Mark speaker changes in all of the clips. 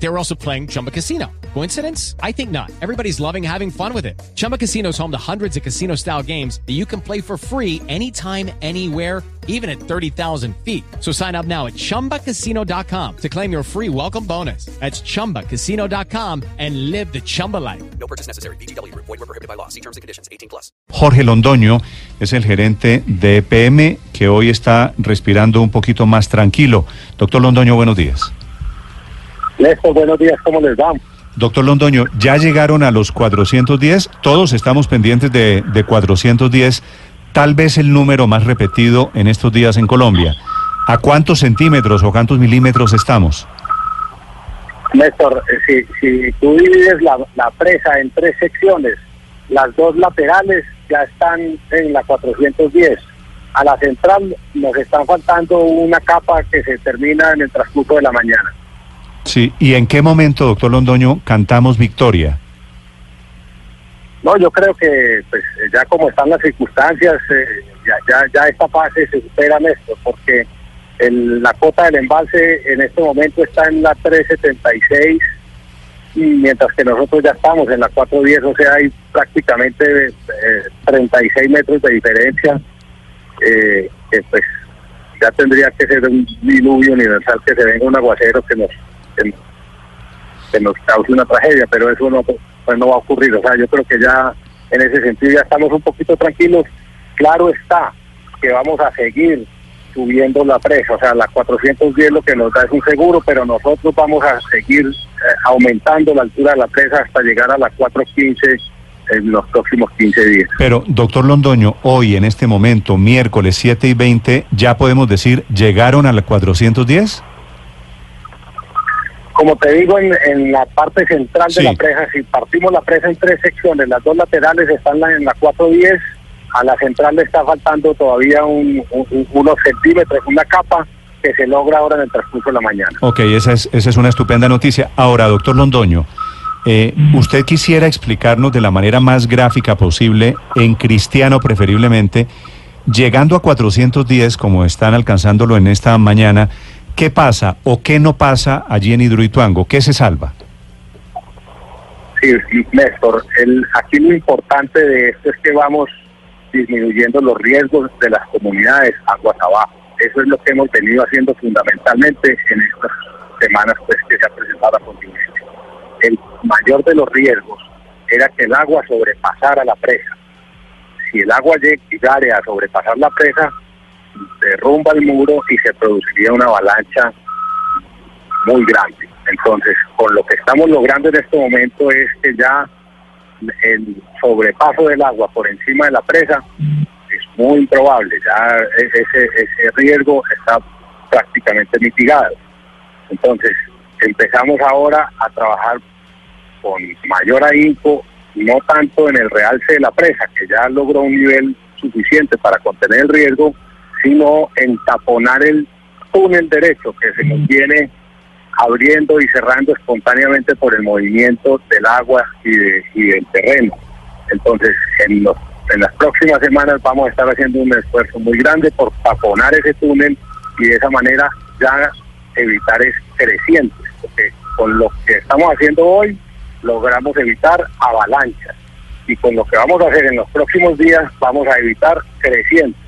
Speaker 1: They were also playing Chumba Casino. Coincidence? I think not. Everybody's loving having fun with it. Chumba Casino is home to hundreds of casino style games that you can play for free anytime, anywhere, even at 30,000 feet. So sign up now at chumbacasino.com to claim your free welcome bonus. That's chumbacasino.com and live the Chumba life.
Speaker 2: No purchase necessary. BGW. Void were prohibited by law. See terms and conditions. 18 plus.
Speaker 3: Jorge Londoño es el gerente de EPM que hoy está respirando un poquito más tranquilo. Doctor Londoño, buenos días.
Speaker 4: Néstor, buenos días, ¿cómo les va?
Speaker 3: Doctor Londoño, ya llegaron a los 410, todos estamos pendientes de, de 410, tal vez el número más repetido en estos días en Colombia. ¿A cuántos centímetros o cuántos milímetros estamos?
Speaker 4: Néstor, eh, si, si tú divides la, la presa en tres secciones, las dos laterales ya están en la 410. A la central nos están faltando una capa que se termina en el transcurso de la mañana.
Speaker 3: Sí, ¿y en qué momento, doctor Londoño, cantamos victoria?
Speaker 4: No, yo creo que pues ya como están las circunstancias, eh, ya, esta fase se supera, Néstor, porque el, la cota del embalse en este momento está en la 376 y mientras que nosotros ya estamos en la 410, o sea, hay prácticamente eh, 36 metros de diferencia, eh, que pues ya tendría que ser un diluvio universal, que se venga un aguacero que nos, que, que nos cause una tragedia, pero eso no, pues no va a ocurrir, o sea, yo creo que ya en ese sentido ya estamos un poquito tranquilos, claro está que vamos a seguir subiendo la presa, o sea, la 410 lo que nos da es un seguro, pero nosotros vamos a seguir eh, aumentando la altura de la presa hasta llegar a la 415 en los próximos 15 días.
Speaker 3: Pero, doctor Londoño, hoy en este momento, miércoles 7 y 20, ¿ya podemos decir llegaron a la 410?
Speaker 4: Como te digo, en, en la parte central
Speaker 3: Sí.
Speaker 4: de la presa, si partimos la presa en tres secciones, las dos laterales están la- en la 410, a la central le está faltando todavía un- un- unos centímetros, una capa que se logra ahora en el transcurso de la mañana.
Speaker 3: Ok, esa es, esa es una estupenda noticia. Ahora, doctor Londoño, eh, ¿usted quisiera explicarnos de la manera más gráfica posible, en cristiano preferiblemente, llegando a 410, como están alcanzándolo en esta mañana, qué pasa o qué no pasa allí en Hidroituango? ¿Qué se salva?
Speaker 4: Sí, Néstor, aquí lo importante de esto es que vamos disminuyendo los riesgos de las comunidades aguas abajo. Eso es lo que hemos venido haciendo fundamentalmente en estas semanas pues, que se ha presentado la contingencia. El mayor de los riesgos era que el agua sobrepasara la presa. Si el agua llegara a sobrepasar la presa, derrumba el muro y se produciría una avalancha muy grande. Entonces, con lo que estamos logrando en este momento es que ya el sobrepaso del agua por encima de la presa es muy improbable, ya e- ese, riesgo está prácticamente mitigado. Entonces, empezamos ahora a trabajar con mayor ahínco, no tanto en el realce de la presa, que ya logró un nivel suficiente para contener el riesgo, sino en taponar el túnel derecho que se nos viene abriendo y cerrando espontáneamente por el movimiento del agua y, de- y del terreno. Entonces, en, los- en las próximas semanas vamos a estar haciendo un esfuerzo muy grande por taponar ese túnel y de esa manera ya evitar es crecientes, porque con lo que estamos haciendo hoy logramos evitar avalanchas y con lo que vamos a hacer en los próximos días vamos a evitar crecientes.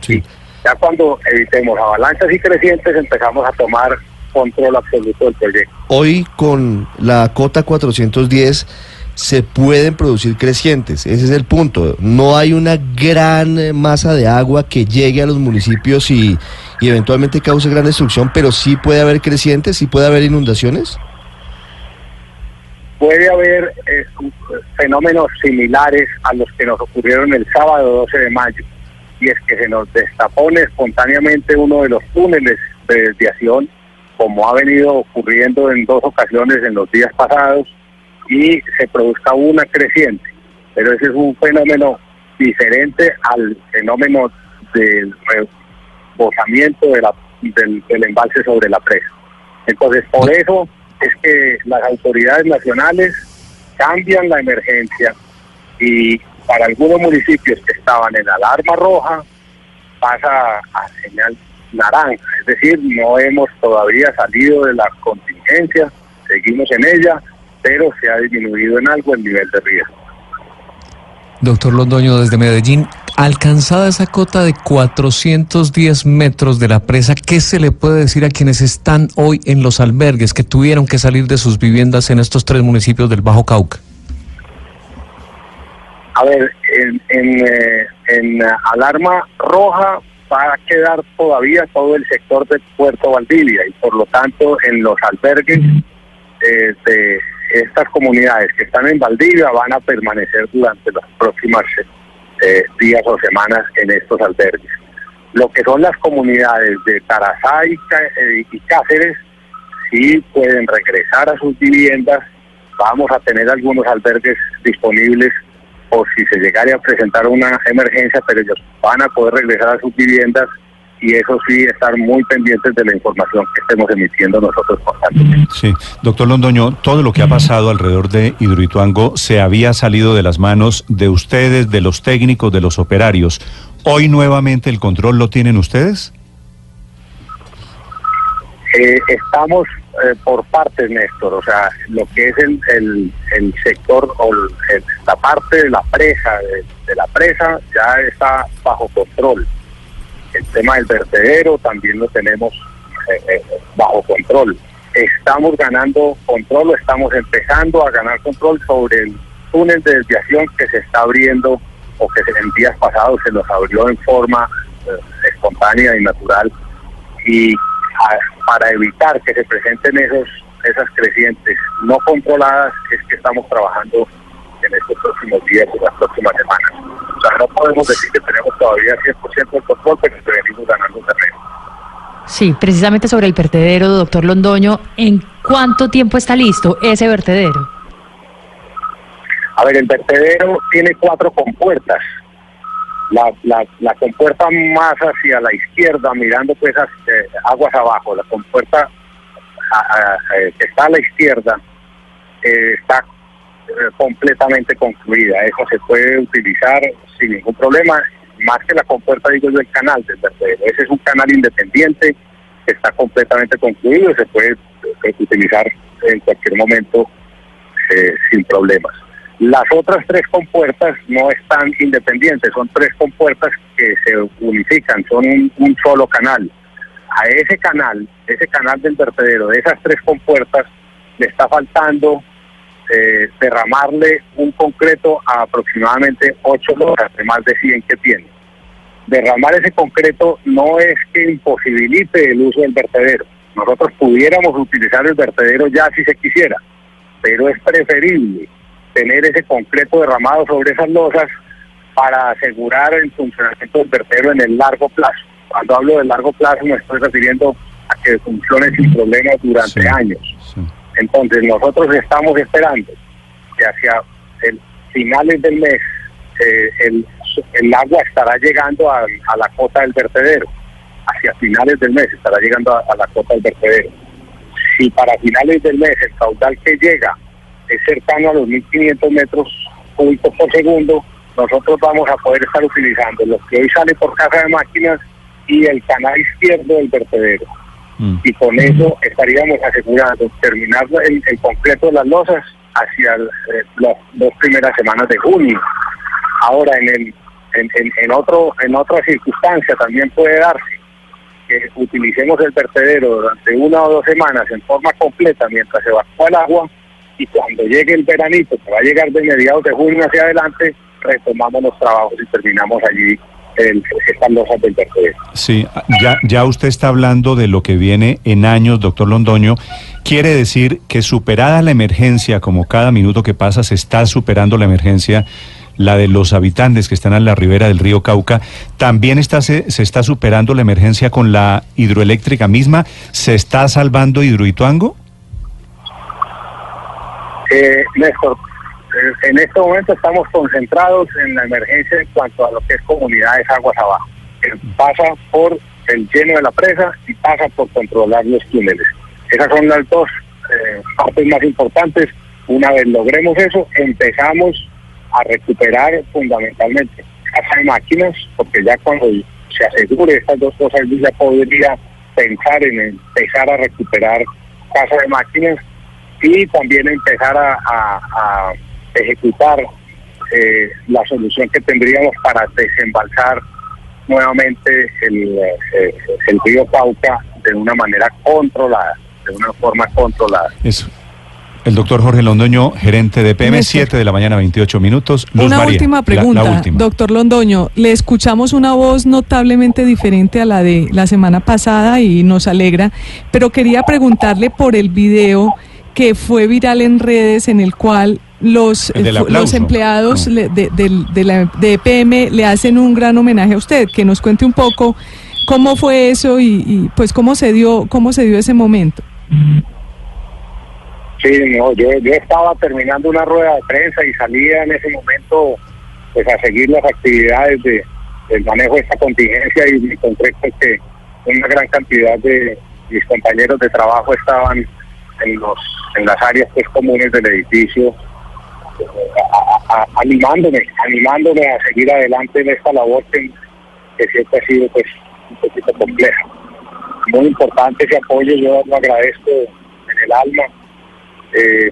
Speaker 3: Sí.
Speaker 4: Ya cuando evitemos avalanchas y crecientes empezamos a tomar control absoluto del proyecto.
Speaker 5: Hoy con la cota 410 se pueden producir crecientes, ese es el punto. No hay una gran eh, masa de agua que llegue a los municipios y, y eventualmente cause gran destrucción, pero sí puede haber crecientes, sí puede haber inundaciones.
Speaker 4: Puede haber eh, fenómenos similares a los que nos ocurrieron el sábado 12 de mayo, y es que se nos destapone espontáneamente uno de los túneles de desviación, como ha venido ocurriendo en dos ocasiones en los días pasados, y se produzca una creciente. Pero ese es un fenómeno diferente al fenómeno del rebosamiento de la- del, del embalse sobre la presa. Entonces, por eso es que las autoridades nacionales cambian la emergencia y para algunos municipios que estaban en alarma roja, pasa a señal naranja. Es decir, no hemos todavía salido de la contingencia, seguimos en ella, pero se ha disminuido en algo el nivel de riesgo.
Speaker 6: Doctor Londoño, desde Medellín, alcanzada esa cota de 410 metros de la presa, ¿qué se le puede decir a quienes están hoy en los albergues que tuvieron que salir de sus viviendas en estos tres municipios del Bajo Cauca?
Speaker 4: A ver, en, eh, en uh, alarma roja va a quedar todavía todo el sector de Puerto Valdivia y por lo tanto en los albergues eh, de estas comunidades que están en Valdivia van a permanecer durante las próximas eh, días o semanas en estos albergues. Lo que son las comunidades de Tarazá y, eh, y Cáceres sí pueden regresar a sus viviendas. Vamos a tener algunos albergues disponibles por si se llegara a presentar una emergencia, pero ellos van a poder regresar a sus viviendas y eso sí, estar muy pendientes de la información que estemos emitiendo nosotros constantemente.
Speaker 3: Sí, doctor Londoño, todo lo que ha pasado alrededor de Hidroituango se había salido de las manos de ustedes, de los técnicos, de los operarios. Hoy nuevamente el control lo tienen ustedes.
Speaker 4: Eh, estamos eh, por partes, Néstor, o sea, lo que es el, el, sector o el- la parte de la presa, de, la presa ya está bajo control. El tema del vertedero también lo tenemos eh, eh, bajo control. Estamos ganando control estamos empezando a ganar control sobre el túnel de desviación que se está abriendo o que en días pasados se nos abrió en forma eh, espontánea y natural y a- para evitar que se presenten esos esas crecientes no controladas es que estamos trabajando en estos próximos días y las próximas semanas. O sea, no podemos decir que tenemos todavía 100% de control, pero que venimos ganando terreno.
Speaker 7: Sí, precisamente sobre el vertedero, doctor Londoño, ¿en cuánto tiempo está listo ese vertedero?
Speaker 4: A ver, el vertedero tiene cuatro compuertas. La, la, compuerta más hacia la izquierda, mirando pues eh, aguas abajo, la compuerta que está a la izquierda eh, está eh, completamente concluida. Eso se puede utilizar sin ningún problema. Más que la compuerta, digo yo, el canal del vertedero. Ese es un canal independiente que está completamente concluido y se puede utilizar en cualquier momento sin problemas. Las otras tres compuertas no están independientes, son tres compuertas que se unifican, son un, solo canal. A ese canal, ese canal del vertedero, de esas tres compuertas, le está faltando eh, derramarle un concreto a aproximadamente 8 horas de más de 100 que tiene. Derramar ese concreto no es que imposibilite el uso del vertedero. Nosotros pudiéramos utilizar el vertedero ya si se quisiera, pero es preferible tener ese concreto derramado sobre esas losas para asegurar el funcionamiento del vertedero en el largo plazo. Cuando hablo de largo plazo me estoy refiriendo a que funcione sin problemas durante
Speaker 3: Sí.
Speaker 4: años.
Speaker 3: Sí.
Speaker 4: Entonces nosotros estamos esperando que hacia el finales del mes eh, el, el agua estará llegando a, a la cota del vertedero. Hacia finales del mes estará llegando a, a la cota del vertedero. Si para finales del mes el caudal que llega es cercano a los 1.500 metros cúbicos por segundo, nosotros vamos a poder estar utilizando lo que hoy sale por casa de máquinas y el canal izquierdo del vertedero
Speaker 3: Mm.
Speaker 4: y con eso estaríamos asegurando terminar el, el completo de las losas hacia el- eh, las dos primeras semanas de junio. Ahora en el en, en, en otro en otra circunstancia también puede darse que utilicemos el vertedero durante una o dos semanas en forma completa mientras se evacúa el agua y cuando llegue el veranito que va a llegar de mediados de junio hacia adelante retomamos los trabajos y terminamos allí el, estas losas del vertedero.
Speaker 3: Sí, ya, ya usted está hablando de lo que viene en años, doctor Londoño. Quiere decir que superada la emergencia, como cada minuto que pasa se está superando la emergencia, la de los habitantes que están a la ribera del río Cauca, también está, se, se está superando la emergencia con la hidroeléctrica misma. ¿Se está salvando Hidroituango?
Speaker 4: Eh, Néstor, eh, en este momento estamos concentrados en la emergencia en cuanto a lo que es comunidades aguas abajo, pasa por el lleno de la presa y pasa por controlar los túneles. Esas son las dos eh, partes más importantes. Una vez logremos eso, empezamos a recuperar fundamentalmente casa de máquinas, porque ya cuando se asegure estas dos cosas, ya podría pensar en empezar a recuperar casa de máquinas y también empezar a, a- a ejecutar eh, la solución que tendríamos para desembalsar nuevamente el, eh, el río Pauca de una manera controlada, de una forma controlada.
Speaker 3: Eso. El doctor Jorge Londoño, gerente de PM,
Speaker 8: Néstor.
Speaker 3: 7 de la mañana, 28 minutos. Luz
Speaker 8: Una
Speaker 3: María,
Speaker 8: última
Speaker 3: la-
Speaker 8: pregunta,
Speaker 3: La, última.
Speaker 8: doctor Londoño. Le escuchamos una voz notablemente diferente a la de la semana pasada y nos alegra, pero quería preguntarle por el video que fue viral en redes en el cual los,
Speaker 3: El
Speaker 8: eh, los empleados
Speaker 3: No.
Speaker 8: le- de, del- de la, de EPM le hacen un gran homenaje a usted. Que nos cuente un poco cómo fue eso y, y, pues cómo se dio cómo se dio ese momento.
Speaker 4: Sí, no, yo, yo estaba terminando una rueda de prensa y salía en ese momento pues a seguir las actividades de, del manejo de esta contingencia y me encontré con que una gran cantidad de mis compañeros de trabajo estaban en los en las áreas pues comunes del edificio a- a- animándome, animándome a seguir adelante en esta labor que, que siempre ha sido pues un poquito compleja. Muy importante ese apoyo, yo lo agradezco en el alma eh,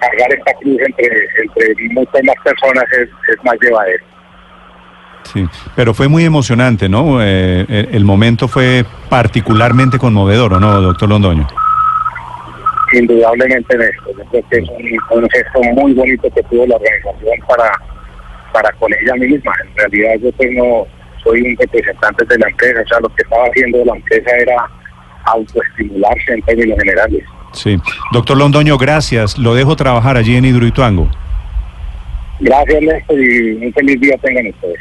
Speaker 4: cargar esta cruz entre, entre muchas más personas es, más llevadero.
Speaker 3: Sí, pero fue muy emocionante, ¿no? Eh, el momento fue particularmente conmovedor, ¿o no, doctor Londoño?
Speaker 4: Indudablemente en esto. Yo creo que es un, un gesto muy bonito que tuvo la organización para, para con ella misma. En realidad yo pues no soy un representante de la empresa, o sea, lo que estaba haciendo la empresa era autoestimularse en términos generales.
Speaker 3: Sí. Doctor Londoño, gracias. Lo dejo trabajar allí en Hidroituango.
Speaker 4: Gracias, Néstor, y un feliz día tengan ustedes.